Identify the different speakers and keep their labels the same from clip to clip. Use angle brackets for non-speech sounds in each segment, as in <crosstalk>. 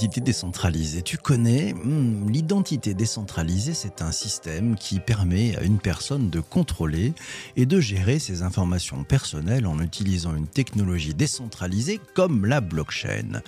Speaker 1: L'identité décentralisée. Tu connais hmm, L'identité décentralisée, c'est un système qui permet à une personne de contrôler et de gérer ses informations personnelles en utilisant une technologie décentralisée comme la blockchain.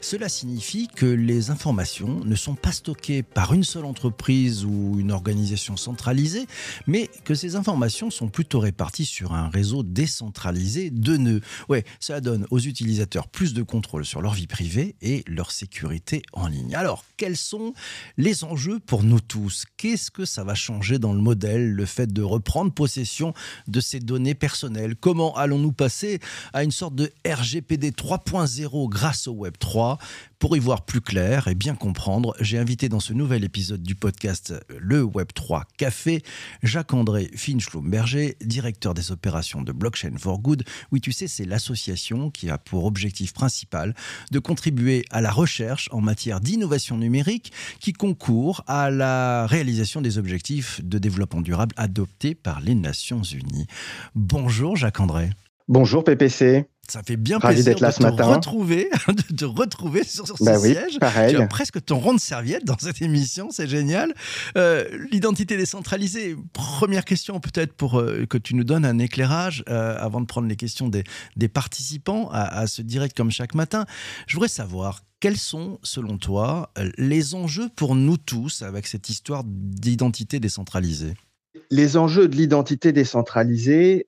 Speaker 1: Cela signifie que les informations ne sont pas stockées par une seule entreprise ou une organisation centralisée, mais que ces informations sont plutôt réparties sur un réseau décentralisé de nœuds. Ouais, ça donne aux utilisateurs plus de contrôle sur leur vie privée et leur sécurité en ligne. Alors, quels sont les enjeux pour nous tous? Qu'est-ce que ça va changer dans le modèle, le fait de reprendre possession de ces données personnelles? Comment allons-nous passer à une sorte de RGPD 3.0 grâce au Web 3 pour y voir plus clair et bien comprendre, j'ai invité dans ce nouvel épisode du podcast Le Web3 Café Jacques-André Finch-Lumberger, directeur des opérations de Blockchain for Good. Oui, tu sais, c'est l'association qui a pour objectif principal de contribuer à la recherche en matière d'innovation numérique qui concourt à la réalisation des objectifs de développement durable adoptés par les Nations Unies. Bonjour Jacques-André.
Speaker 2: Bonjour PPC.
Speaker 1: Ça fait bien plaisir de te retrouver, <laughs> de te retrouver sur, ce bah siège.
Speaker 2: Pareil.
Speaker 1: Tu as presque ton rond de serviette dans cette émission, c'est génial. Euh, l'identité décentralisée, première question peut-être pour euh, que tu nous donnes un éclairage euh, avant de prendre les questions des, des participants à, à, ce direct comme chaque matin. Je voudrais savoir quels sont, selon toi, les enjeux pour nous tous avec cette histoire d'identité décentralisée?
Speaker 2: Les enjeux de l'identité décentralisée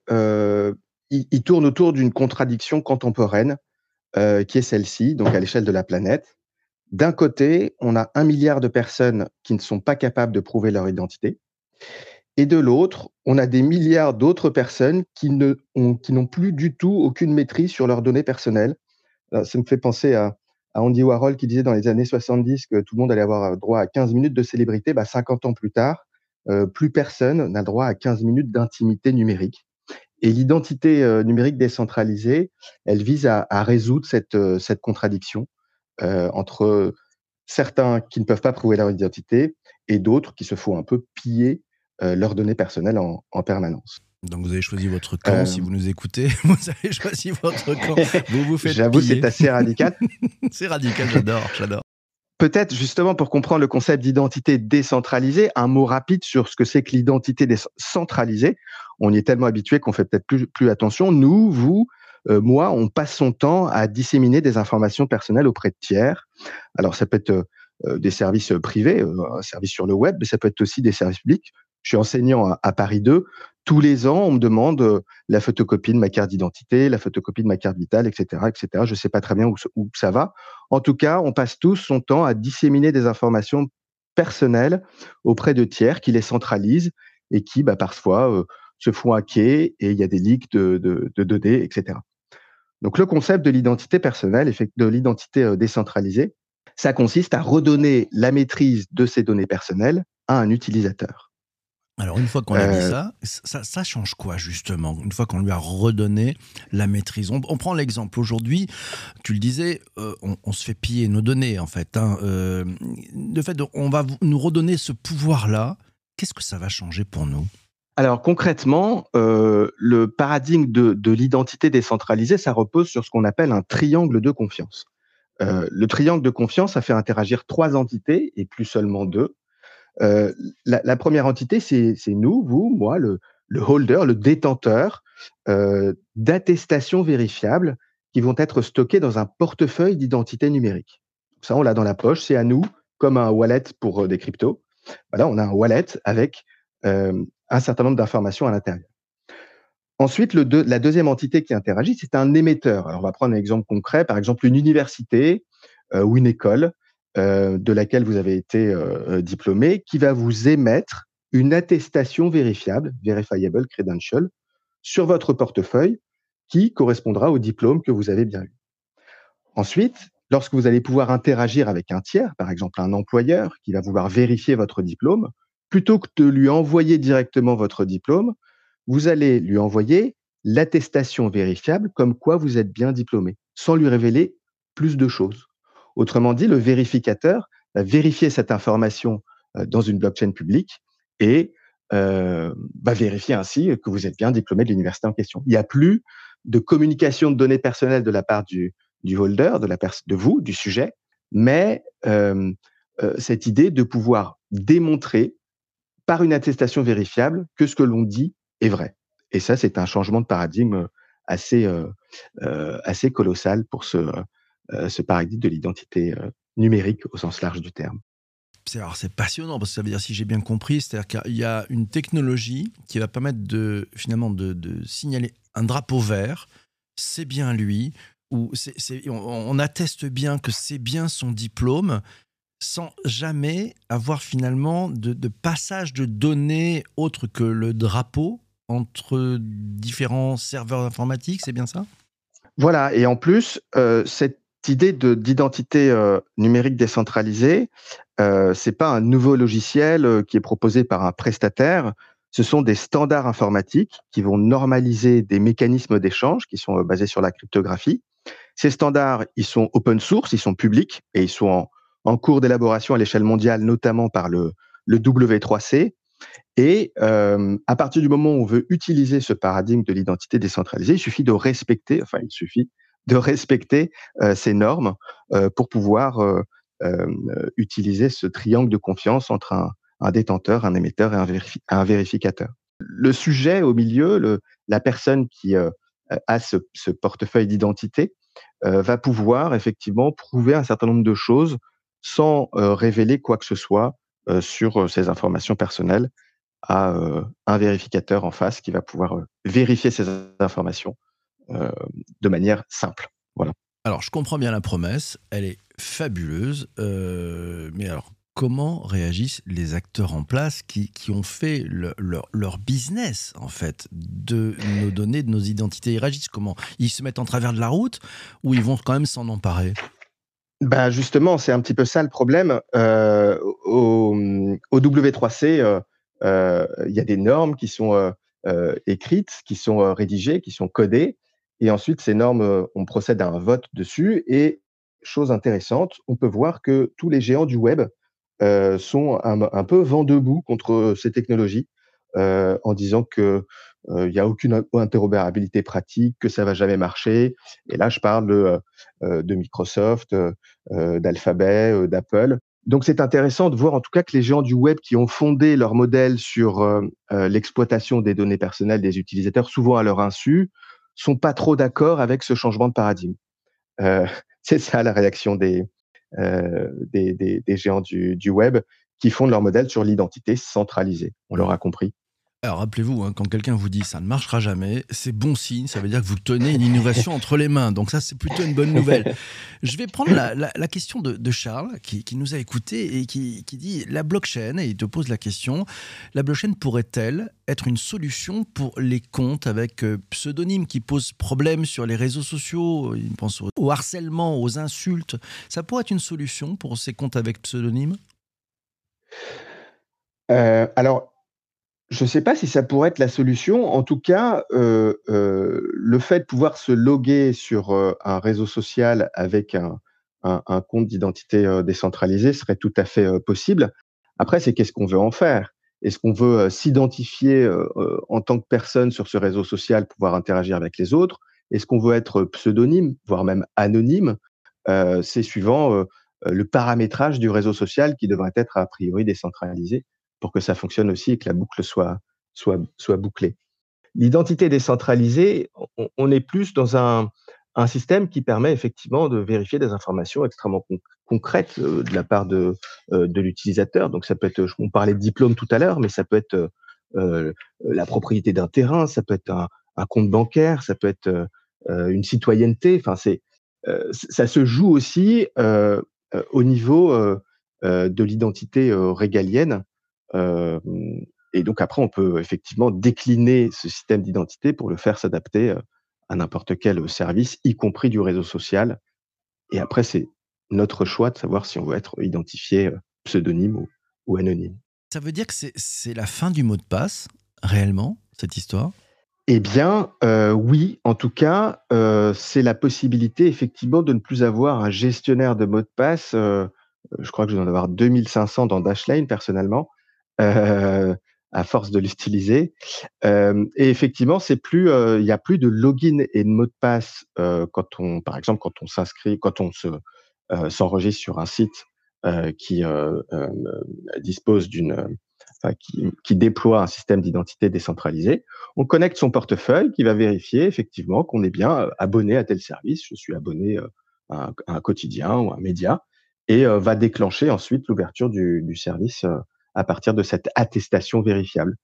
Speaker 2: il, tourne autour d'une contradiction contemporaine euh, qui est celle-ci, donc à l'échelle de la planète. D'un côté, on a un milliard de personnes qui ne sont pas capables de prouver leur identité. Et de l'autre, on a des milliards d'autres personnes qui n'ont plus du tout aucune maîtrise sur leurs données personnelles. ça me fait penser à, Andy Warhol qui disait dans les années 70 que tout le monde allait avoir droit à 15 minutes de célébrité. Bah, 50 ans plus tard, euh, plus personne n'a droit à 15 minutes d'intimité numérique. Et l'identité euh, numérique décentralisée, elle vise à, résoudre cette, euh, cette contradiction euh, entre certains qui ne peuvent pas prouver leur identité et d'autres qui se font un peu piller leurs données personnelles en, permanence.
Speaker 1: Donc vous avez choisi votre camp, si vous nous écoutez, <laughs> vous avez choisi votre camp. <laughs> Vous vous faites
Speaker 2: J'avoue, c'est assez radical. <laughs>
Speaker 1: c'est radical, j'adore, j'adore.
Speaker 2: Peut-être justement pour comprendre le concept d'identité décentralisée, un mot rapide sur ce que c'est que l'identité centralisée. On y est tellement habitué qu'on fait peut-être plus, attention. Nous, vous, euh, moi, on passe son temps à disséminer des informations personnelles auprès de tiers. Alors ça peut être euh, des services privés, euh, un service sur le web, mais ça peut être aussi des services publics. Je suis enseignant à Paris 2 tous les ans, on me demande euh, la photocopie de ma carte d'identité, la photocopie de ma carte vitale, etc., etc. Je ne sais pas très bien où, ça va. En tout cas, on passe tous son temps à disséminer des informations personnelles auprès de tiers qui les centralisent et qui, bah, parfois, euh, se font hacker et il y a des leaks de, de, données, etc. Donc, le concept de l'identité personnelle, de l'identité euh, décentralisée, ça consiste à redonner la maîtrise de ces données personnelles à un utilisateur.
Speaker 1: Alors une fois qu'on a dit euh, ça, ça, change quoi justement Une fois qu'on lui a redonné la maîtrise? On, prend l'exemple aujourd'hui, tu le disais, euh, on, se fait piller nos données en fait. Hein, euh, le fait on va nous redonner ce pouvoir-là, qu'est-ce que ça va changer pour nous?
Speaker 2: Alors concrètement, le paradigme de, de l'identité décentralisée, ça repose sur ce qu'on appelle un triangle de confiance. le triangle de confiance, ça fait interagir trois entités et plus seulement deux. Euh, la, première entité, c'est nous, vous, moi, le, holder, le détenteur euh, d'attestations vérifiables qui vont être stockées dans un portefeuille d'identité numérique. Ça, on l'a dans la poche, c'est à nous, comme un wallet pour euh, des cryptos. Voilà, on a un wallet avec un certain nombre d'informations à l'intérieur. Ensuite, la deuxième entité qui interagit, c'est un émetteur. Alors, on va prendre un exemple concret, par exemple une université ou une école euh, de laquelle vous avez été euh, euh, diplômé, qui va vous émettre une attestation vérifiable, verifiable credential, sur votre portefeuille qui correspondra au diplôme que vous avez bien eu. Ensuite, lorsque vous allez pouvoir interagir avec un tiers, par exemple un employeur qui va vouloir vérifier votre diplôme, plutôt que de lui envoyer directement votre diplôme, vous allez lui envoyer l'attestation vérifiable comme quoi vous êtes bien diplômé, sans lui révéler plus de choses. Autrement dit, le vérificateur va vérifier cette information euh, dans une blockchain publique et euh, va vérifier ainsi que vous êtes bien diplômé de l'université en question. Il n'y a plus de communication de données personnelles de la part du, holder, de, la de vous, du sujet, mais cette idée de pouvoir démontrer par une attestation vérifiable que ce que l'on dit est vrai. Et ça, c'est un changement de paradigme assez, assez colossal pour ce, ce paradigme de l'identité numérique au sens large du terme.
Speaker 1: Alors c'est passionnant parce que ça veut dire si j'ai bien compris, c'est-à-dire qu'il y a une technologie qui va permettre de finalement de, signaler un drapeau vert, c'est bien lui, ou on, atteste bien que c'est bien son diplôme, sans jamais avoir finalement de, passage de données autre que le drapeau entre différents serveurs informatiques, c'est bien ça?
Speaker 2: Voilà, et en plus, euh, cette idée d'identité euh, numérique décentralisée, euh, c'est pas un nouveau logiciel euh, qui est proposé par un prestataire. Ce sont des standards informatiques qui vont normaliser des mécanismes d'échange qui sont basés sur la cryptographie. Ces standards, ils sont open source, ils sont publics et ils sont en, cours d'élaboration à l'échelle mondiale, notamment par le, le W3C. Et à partir du moment où on veut utiliser ce paradigme de l'identité décentralisée, il suffit de respecter, enfin il suffit de respecter ces normes pour pouvoir utiliser ce triangle de confiance entre un, détenteur, un émetteur et un, vérificateur. Le sujet au milieu, la personne qui a ce portefeuille d'identité, va pouvoir effectivement prouver un certain nombre de choses sans révéler quoi que ce soit sur ces informations personnelles à un vérificateur en face qui va pouvoir vérifier ces informations de manière simple. Voilà.
Speaker 1: Alors, je comprends bien la promesse, elle est fabuleuse, mais alors, comment réagissent les acteurs en place qui, qui ont fait leur business, en fait, de nos données, de nos identités? Ils réagissent comment? Ils se mettent en travers de la route ou ils vont quand même s'en emparer?
Speaker 2: Bah justement, c'est un petit peu ça le problème. au, au, W3C, il y a des normes qui sont écrites, qui sont rédigées, qui sont codées. Et ensuite, ces normes, on procède à un vote dessus. Et chose intéressante, on peut voir que tous les géants du web sont un, peu vent debout contre ces technologies, en disant que il n'y a aucune interopérabilité pratique, que ça va jamais marcher. Et là, je parle de, de Microsoft, d'Alphabet, d'Apple, donc c'est intéressant de voir en tout cas que les géants du web qui ont fondé leur modèle sur euh, euh, l'exploitation des données personnelles des utilisateurs, souvent à leur insu, sont pas trop d'accord avec ce changement de paradigme. Euh, <laughs> c'est ça la réaction des, géants du, du web qui fondent leur modèle sur l'identité centralisée. On l'aura compris.
Speaker 1: Alors rappelez-vous, hein, quand quelqu'un vous dit ça ne marchera jamais, c'est bon signe, ça veut dire que vous tenez une innovation entre les mains. Donc ça, c'est plutôt une bonne nouvelle. <laughs> Je vais prendre la, question de, Charles, qui, nous a écouté et qui, dit la blockchain, et il te pose la question, la blockchain pourrait-elle être une solution pour les comptes avec euh, pseudonymes qui posent problème sur les réseaux sociaux Il pense au, harcèlement, aux insultes. Ça pourrait être une solution pour ces comptes avec pseudonymes
Speaker 2: euh, alors, je ne sais pas si ça pourrait être la solution. En tout cas, euh, euh, le fait de pouvoir se loguer sur euh, un réseau social avec un, un, compte d'identité décentralisé serait tout à fait possible. Après, c'est qu'est-ce qu'on veut en faire? Est-ce qu'on veut s'identifier en tant que personne sur ce réseau social, pouvoir interagir avec les autres? Est-ce qu'on veut être pseudonyme, voire même anonyme? C'est suivant le paramétrage du réseau social qui devrait être a priori décentralisé pour que ça fonctionne aussi et que la boucle soit, soit, soit bouclée. L'identité décentralisée, on, est plus dans un, un, système qui permet effectivement de vérifier des informations extrêmement concrètes euh, de la part de, euh, de l'utilisateur. Donc ça peut être, on parlait de diplôme tout à l'heure, mais ça peut être euh, la propriété d'un terrain, ça peut être un, un, compte bancaire, ça peut être une citoyenneté. Enfin, c'est, ça se joue aussi au niveau de l'identité régalienne et donc après, on peut effectivement décliner ce système d'identité pour le faire s'adapter à n'importe quel service, y compris du réseau social. Et après, c'est notre choix de savoir si on veut être identifié pseudonyme ou, anonyme.
Speaker 1: Ça veut dire que c'est la fin du mot de passe, réellement, cette histoire?
Speaker 2: Eh bien, oui, en tout cas, c'est la possibilité effectivement de ne plus avoir un gestionnaire de mots de passe. je crois que je dois en avoir 2500 dans Dashlane personnellement. Euh, à force de l'utiliser. Euh, et effectivement, c'est plus, euh, il n'y a plus de login et de mot de passe quand on, par exemple, quand on s'inscrit, quand on se s'enregistre sur un site qui dispose d'une qui, déploie un système d'identité décentralisé. On connecte son portefeuille qui va vérifier effectivement qu'on est bien abonné à tel service. Je suis abonné à un, quotidien ou un média et va déclencher ensuite l'ouverture du, service à partir de cette attestation vérifiable.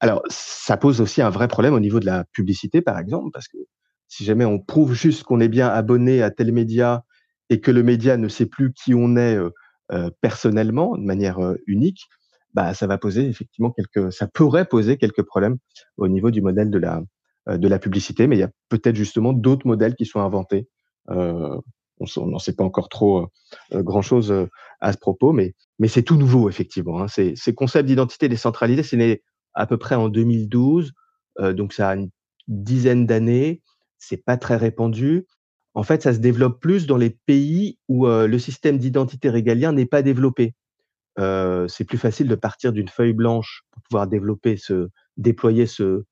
Speaker 2: Alors, ça pose aussi un vrai problème au niveau de la publicité, par exemple, parce que si jamais on prouve juste qu'on est bien abonné à tel média et que le média ne sait plus qui on est personnellement, de manière unique, bah, ça va poser effectivement quelques, ça pourrait poser quelques problèmes au niveau du modèle de la, euh, de la publicité, mais il y a peut-être justement d'autres modèles qui sont inventés. Euh, on n'en sait pas encore trop euh, grand chose à ce propos, mais, c'est tout nouveau effectivement. Hein. Ces, concepts d'identité décentralisée, c'est né à peu près en 2012, donc ça a une dizaine d'années. C'est pas très répandu. En fait, ça se développe plus dans les pays où le système d'identité régalien n'est pas développé c'est plus facile de partir d'une feuille blanche pour pouvoir développer déployer ce,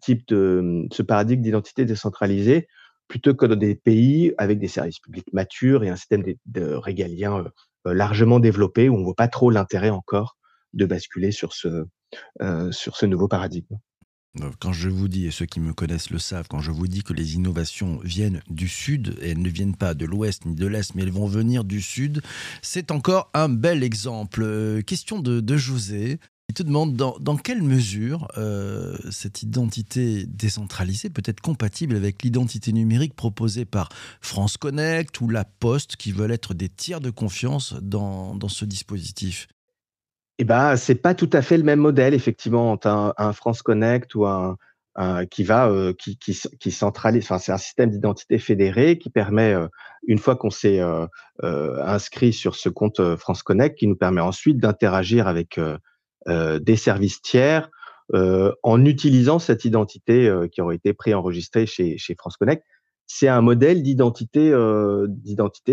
Speaker 2: type de, ce paradigme d'identité décentralisée, plutôt que dans des pays avec des services publics matures et un système de, de régalien largement développé où on voit pas trop l'intérêt encore de basculer sur ce, sur ce nouveau paradigme.
Speaker 1: Quand je vous dis, et ceux qui me connaissent le savent, quand je vous dis que les innovations viennent du Sud, et elles ne viennent pas de l'Ouest ni de l'Est, mais elles vont venir du Sud, c'est encore un bel exemple. Euh, question de, José. Il te demande dans, quelle mesure euh, cette identité décentralisée peut être compatible avec l'identité numérique proposée par France Connect ou La Poste qui veulent être des tiers de confiance dans ce dispositif?
Speaker 2: Eh ben, c'est pas tout à fait le même modèle, effectivement, un, France Connect ou un, qui va, euh, qui, centralise. Enfin, c'est un système d'identité fédéré qui permet, euh, une fois qu'on s'est inscrit sur ce compte France Connect, qui nous permet ensuite d'interagir avec des services tiers en utilisant cette identité qui aurait été préenregistrée chez, chez France Connect. C'est un modèle d'identité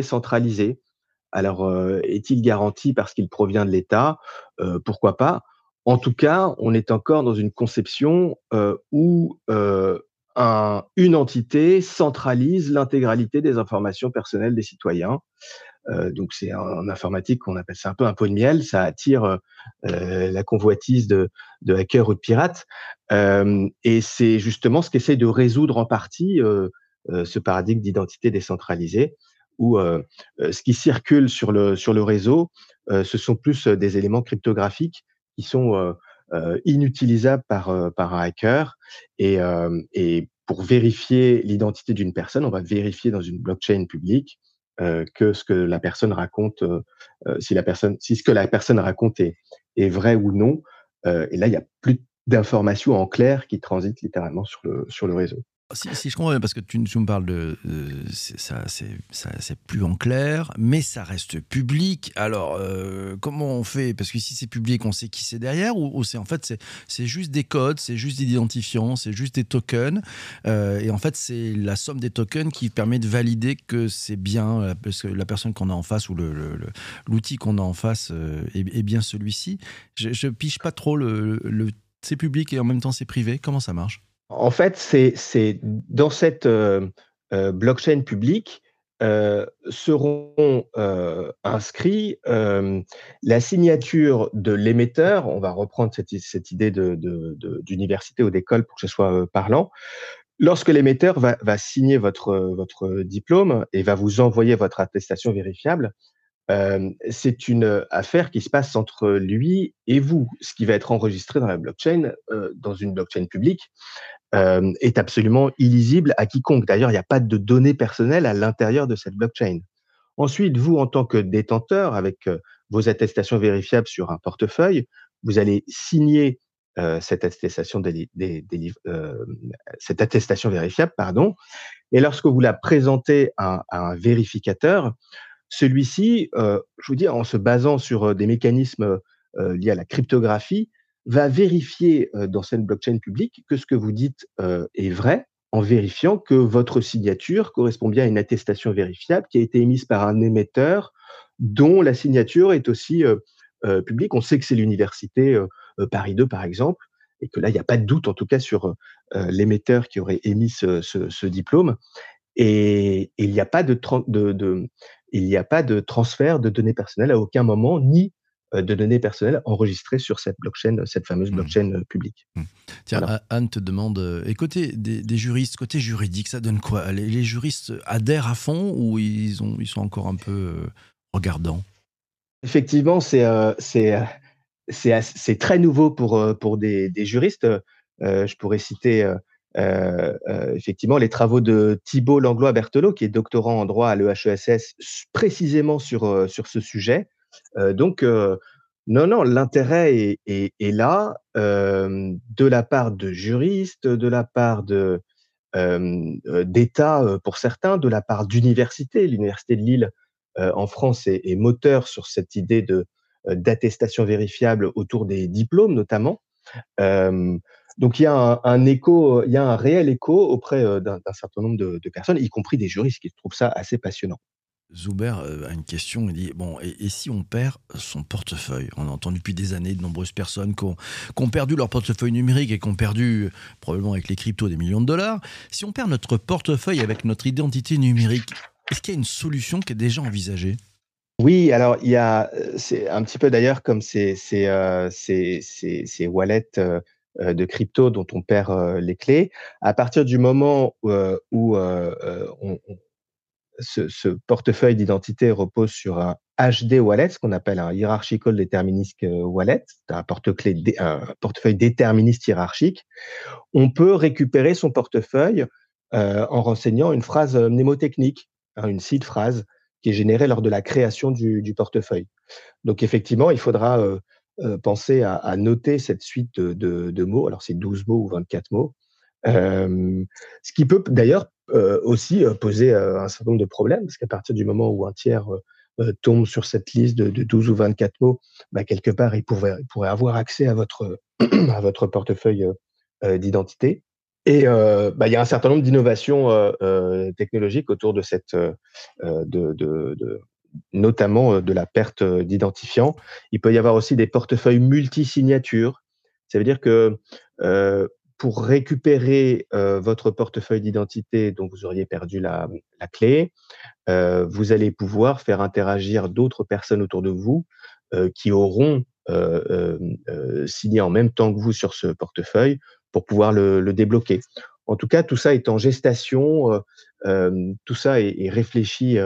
Speaker 2: centralisée. Alors, euh, est-il garanti parce qu'il provient de l'État? Euh, Pourquoi pas? En tout cas, on est encore dans une conception euh, où une entité centralise l'intégralité des informations personnelles des citoyens. donc, c'est en, informatique qu'on appelle ça un peu un pot de miel. Ça attire la convoitise de, de, hackers ou de pirates. et c'est justement ce qu'essaie de résoudre en partie ce paradigme d'identité décentralisée où euh, euh, ce qui circule sur le, sur le réseau, euh, ce sont plus des éléments cryptographiques qui sont inutilisables par, par un hacker. Et, et pour vérifier l'identité d'une personne, on va vérifier dans une blockchain publique que ce que la personne raconte, si la personne, si ce que la personne raconte est, est vrai ou non. et là, il y a plus d'informations en clair qui transitent littéralement sur le, sur le réseau.
Speaker 1: Si, je comprends bien, parce que tu, me parles de. ça, c'est plus en clair, mais ça reste public. Alors, euh, comment on fait? Parce que si c'est public, on sait qui c'est derrière, ou, c'est en fait, c'est juste des codes, c'est juste des identifiants, c'est juste des tokens. Euh, et en fait, c'est la somme des tokens qui permet de valider que c'est bien euh, parce que la personne qu'on a en face ou l'outil qu'on a en face est, bien celui-ci. Je, je pige pas trop le c'est public et en même temps c'est privé. Comment ça marche?
Speaker 2: En fait, c'est dans cette euh, euh, blockchain publique euh, seront inscrits la signature de l'émetteur. On va reprendre cette, idée d'université ou d'école pour que ce soit parlant. Lorsque l'émetteur va, signer votre, votre diplôme et va vous envoyer votre attestation vérifiable, c'est une affaire qui se passe entre lui et vous, ce qui va être enregistré dans la blockchain, dans une blockchain publique, est absolument illisible à quiconque. D'ailleurs, il n'y a pas de données personnelles à l'intérieur de cette blockchain. Ensuite, vous, en tant que détenteur, avec vos attestations vérifiables sur un portefeuille, vous allez signer cette attestation vérifiable, pardon. Et lorsque vous la présentez à un vérificateur, celui-ci, euh, je vous dis, en se basant sur des mécanismes liés à la cryptographie, va vérifier dans cette blockchain publique que ce que vous dites est vrai en vérifiant que votre signature correspond bien à une attestation vérifiable qui a été émise par un émetteur dont la signature est aussi publique. On sait que c'est l'université Paris 2, par exemple, et que là, il n'y a pas de doute, en tout cas, sur l'émetteur qui aurait émis ce, diplôme. Et, il n'y a pas de, il n'y a pas de transfert de données personnelles à aucun moment, ni euh, de données personnelles enregistrées sur cette blockchain, cette fameuse mmh. blockchain euh, publique. Mmh.
Speaker 1: Tiens, Anne te demande, euh, et côté des, juristes, côté juridique, ça donne quoi? Les, juristes adhèrent à fond ou ils, ont, ils sont encore un peu regardants?
Speaker 2: Effectivement, c'est c'est très nouveau pour, pour des, des juristes. je pourrais citer effectivement les travaux de Thibault Langlois-Berthelot, qui est doctorant en droit à l'EHESS, précisément sur, sur ce sujet. Euh, donc, euh, non, non, l'intérêt est, là euh, de la part de juristes, de la part de d'États pour certains, de la part d'universités. L'université de Lille en France est, moteur sur cette idée d'attestation vérifiable autour des diplômes notamment. Donc il y a un, écho, il y a un réel écho auprès d'un certain nombre de, personnes, y compris des juristes qui trouvent ça assez passionnant.
Speaker 1: Zuber a une question, il dit, bon, et, si on perd son portefeuille? On a entendu depuis des années de nombreuses personnes qui ont, perdu leur portefeuille numérique et qui ont perdu, probablement avec les cryptos, des millions de dollars. Si on perd notre portefeuille avec notre identité numérique, est-ce qu'il y a une solution qui est déjà envisagée?
Speaker 2: Oui, alors il y a, c'est un petit peu d'ailleurs comme ces, ces, euh, wallets euh, de crypto dont on perd les clés. À partir du moment où, ce, portefeuille d'identité repose sur un HD wallet, ce qu'on appelle un hierarchical deterministic euh, wallet, un, portefeuille déterministe hiérarchique. On peut récupérer son portefeuille euh, en renseignant une phrase euh, mnémotechnique, hein, une seed phrase qui est générée lors de la création du, portefeuille. Donc effectivement, il faudra penser à, noter cette suite de, mots. Alors c'est 12 mots ou 24 mots. ce qui peut d'ailleurs euh, aussi euh, poser euh, un certain nombre de problèmes, parce qu'à partir du moment où un tiers tombe sur cette liste de, 12 ou 24 mots, bah, quelque part, il pourrait, avoir accès à votre <clears throat> portefeuille d'identité. Et bah, il y a un certain nombre d'innovations technologiques autour de cette, notamment de la perte d'identifiant. Il peut y avoir aussi des portefeuilles multisignatures. Ça veut dire que pour récupérer euh, votre portefeuille d'identité dont vous auriez perdu la, clé, euh, vous allez pouvoir faire interagir d'autres personnes autour de vous euh, qui auront signé en même temps que vous sur ce portefeuille pour pouvoir le, débloquer. En tout cas, tout ça est en gestation, tout ça est, réfléchi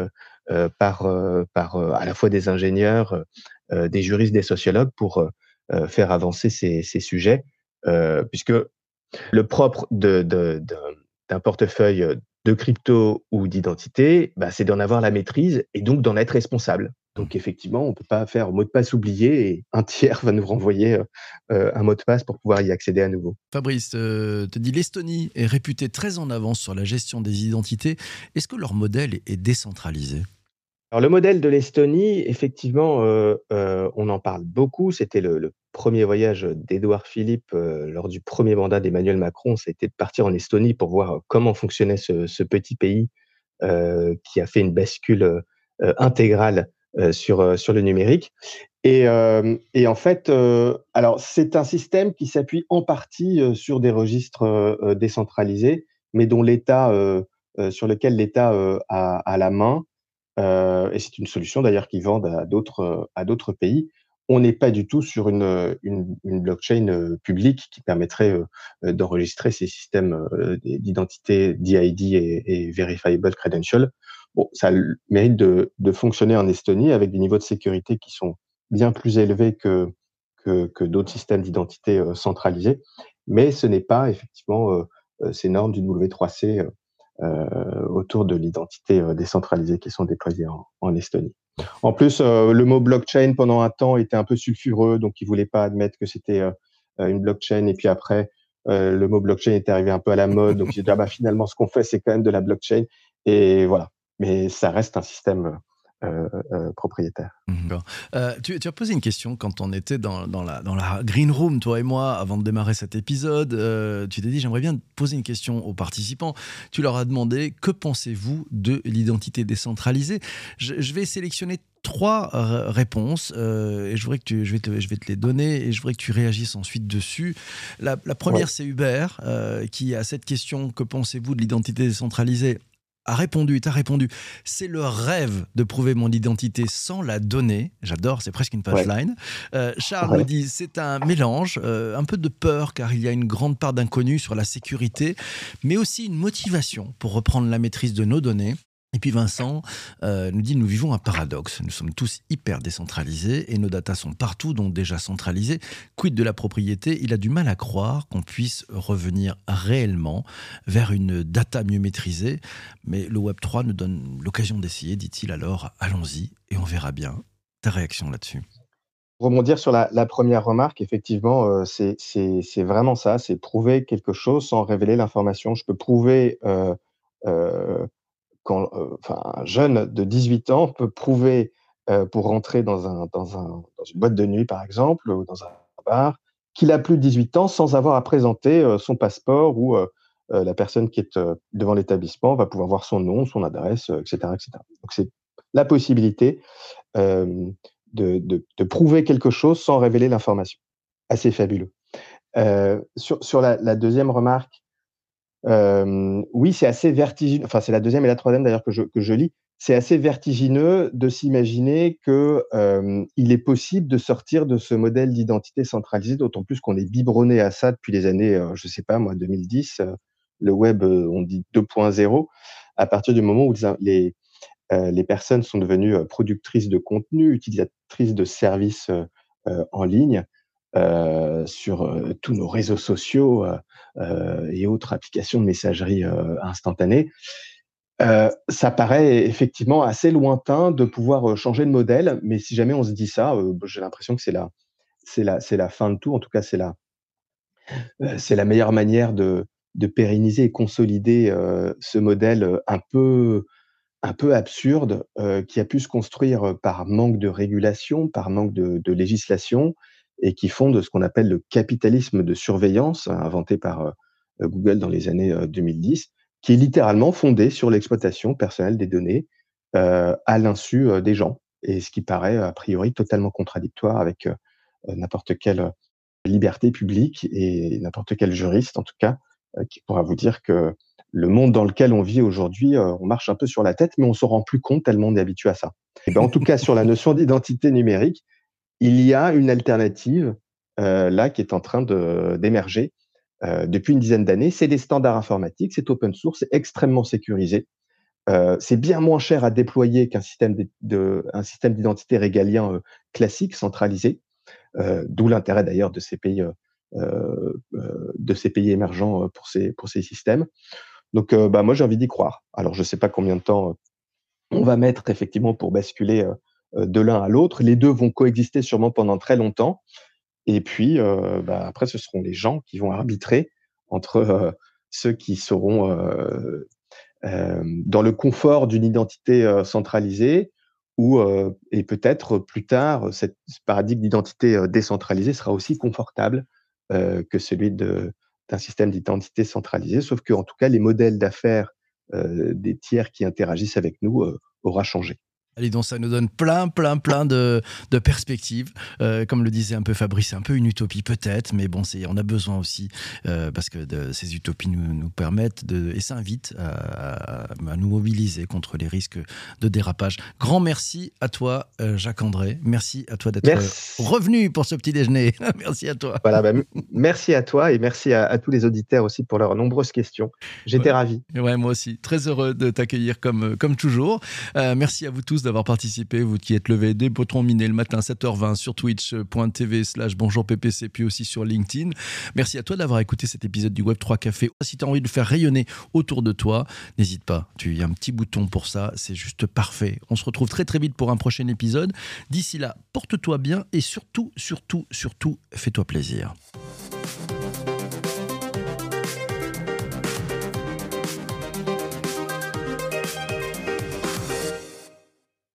Speaker 2: par, par à la fois des ingénieurs, des juristes, des sociologues pour faire avancer ces, ces sujets, puisque le propre d'un portefeuille de crypto ou d'identité, bah, c'est d'en avoir la maîtrise et donc d'en être responsable. Donc effectivement, on ne peut pas faire mot de passe oublié et un tiers <laughs> va nous renvoyer euh, un mot de passe pour pouvoir y accéder à nouveau.
Speaker 1: Fabrice, euh, te dit l'Estonie est réputée très en avance sur la gestion des identités. Est-ce que leur modèle est décentralisé?
Speaker 2: Alors le modèle de l'Estonie, effectivement, euh, euh, on en parle beaucoup. C'était le, premier voyage d'Édouard Philippe euh, lors du premier mandat d'Emmanuel Macron. C'était de partir en Estonie pour voir comment fonctionnait ce, petit pays qui a fait une bascule intégrale sur, sur le numérique. Et, en fait, alors c'est un système qui s'appuie en partie sur des registres décentralisés, mais dont l'État, sur lequel l'État a, a, la main. Euh, et c'est une solution d'ailleurs qu'ils vendent à d'autres à d'autres pays. On n'est pas du tout sur une, une, une blockchain euh, publique qui permettrait euh, d'enregistrer ces systèmes d'identité DID et, et, Verifiable Credential. Bon, ça mérite de, de, fonctionner en Estonie avec des niveaux de sécurité qui sont bien plus élevés que, que, que d'autres systèmes d'identité centralisés, mais ce n'est pas effectivement ces normes du W3C euh, autour de l'identité euh, décentralisée qui sont déployées en, Estonie. En plus, euh, le mot blockchain pendant un temps était un peu sulfureux, donc ils voulaient pas admettre que c'était une blockchain. Et puis après, le mot blockchain est arrivé un peu à la mode, donc j'ai dit ah bah finalement ce qu'on fait c'est quand même de la blockchain. Et voilà, mais ça reste un système euh, euh, propriétaire.
Speaker 1: Mmh, euh, tu, as posé une question quand on était dans, la, dans, la, green room, toi et moi, avant de démarrer cet épisode. tu t'es dit, j'aimerais bien poser une question aux participants. Tu leur as demandé, que pensez-vous de l'identité décentralisée? Je, vais sélectionner trois réponses et je, voudrais que tu, je, vais te, je vais te les donner et je voudrais que tu réagisses ensuite dessus. La, première, c'est Hubert qui a cette question, que pensez-vous de l'identité décentralisée? A répondu, t'a répondu. C'est le rêve de prouver mon identité sans la donner. J'adore, c'est presque une punchline. Euh, Charles me dit c'est un mélange, euh, un peu de peur car il y a une grande part d'inconnu sur la sécurité, mais aussi une motivation pour reprendre la maîtrise de nos données. Et puis Vincent euh, nous dit, nous vivons un paradoxe. Nous sommes tous hyper décentralisés et nos datas sont partout, donc déjà centralisées. Quid de la propriété? Il a du mal à croire qu'on puisse revenir réellement vers une data mieux maîtrisée. Mais le Web3 nous donne l'occasion d'essayer, dit-il alors. Allons-y et on verra bien. Ta réaction là-dessus?
Speaker 2: Rebondir sur la, première remarque, effectivement, euh, c'est vraiment ça, c'est prouver quelque chose sans révéler l'information. Je peux prouver... Euh, quand euh, un jeune de 18 ans peut prouver euh, pour rentrer dans, un, dans, un, dans, une boîte de nuit, par exemple, ou dans un bar, qu'il a plus de 18 ans sans avoir à présenter euh, son passeport ou la personne qui est devant l'établissement va pouvoir voir son nom, son adresse, etc., etc. Donc c'est la possibilité de, prouver quelque chose sans révéler l'information. Assez fabuleux. sur, la, deuxième remarque, euh, oui, c'est assez vertigineux. Enfin, c'est la deuxième et la troisième d'ailleurs que je, que je lis. C'est assez vertigineux de s'imaginer que euh, il est possible de sortir de ce modèle d'identité centralisée, d'autant plus qu'on est biberonné à ça depuis les années, euh, je sais pas moi, 2010. Euh, le web, euh, on dit 2.0. À partir du moment où les les personnes sont devenues productrices de contenu, utilisatrices de services en ligne, euh, sur euh, tous nos réseaux sociaux euh, et autres applications de messagerie instantanée. ça paraît effectivement assez lointain de pouvoir changer de modèle, mais si jamais on se dit ça, j'ai l'impression que c'est la, c'est la, c'est la fin de tout. En tout cas, c'est la, c'est la meilleure manière de, pérenniser et consolider ce modèle un peu, un peu absurde qui a pu se construire par manque de régulation, par manque de législation, et qui fonde ce qu'on appelle le capitalisme de surveillance, inventé par euh, euh, Google dans les années 2010, euh, qui est littéralement fondé sur l'exploitation personnelle des données à l'insu des gens, et ce qui paraît a priori totalement contradictoire avec n'importe quelle liberté publique et n'importe quel juriste, en tout cas, qui pourra vous dire que le monde dans lequel on vit aujourd'hui, on marche un peu sur la tête, mais on s'en rend plus compte tellement on est habitué à ça. Et ben, en tout cas, sur la notion d'identité numérique, il y a une alternative euh, là qui est en train d'émerger euh, depuis une dizaine d'années. C'est des standards informatiques, c'est open source, c'est extrêmement sécurisé. Euh, c'est bien moins cher à déployer qu'un système d'identité régalien classique centralisé, d'où l'intérêt d'ailleurs de ces pays de ces pays émergents pour ces pour ces systèmes. Donc, bah moi j'ai envie d'y croire. Alors je ne sais pas combien de temps on va mettre effectivement pour basculer euh, de l'un à l'autre. Les deux vont coexister sûrement pendant très longtemps. Et puis, euh, bah, après, ce seront les gens qui vont arbitrer entre euh, ceux qui seront dans le confort d'une identité centralisée ou et peut-être plus tard, ce paradigme d'identité décentralisée sera aussi confortable que celui d'un système d'identité centralisé, sauf que en tout cas, les modèles d'affaires des tiers qui interagissent avec nous aura changé.
Speaker 1: Allez, donc ça nous donne plein, plein, plein de, de perspectives. Euh, comme le disait un peu Fabrice, c'est un peu une utopie peut-être, mais bon, c'est, on a besoin aussi, euh, parce que de, ces utopies nous, nous permettent de, et s'invitent à, à, nous mobiliser contre les risques de dérapage. Grand merci à toi, euh, Jacques-André. Merci à toi d'être revenu pour ce petit déjeuner. <laughs> merci à toi.
Speaker 2: Voilà, bah, merci à toi et merci à, à, tous les auditeurs aussi pour leurs nombreuses questions. J'étais ravi.
Speaker 1: Ouais, moi aussi. Très heureux de t'accueillir comme, comme toujours. merci à vous tous d'avoir participé, vous qui êtes levé des boutons minés le matin 7h20 sur twitch.tv slash bonjour PPC, puis aussi sur LinkedIn. Merci à toi d'avoir écouté cet épisode du Web 3 Café. Si tu as envie de faire rayonner autour de toi, n'hésite pas, tu as un petit bouton pour ça, c'est juste parfait. On se retrouve très très vite pour un prochain épisode. D'ici là, porte-toi bien et surtout, surtout, surtout, fais-toi plaisir.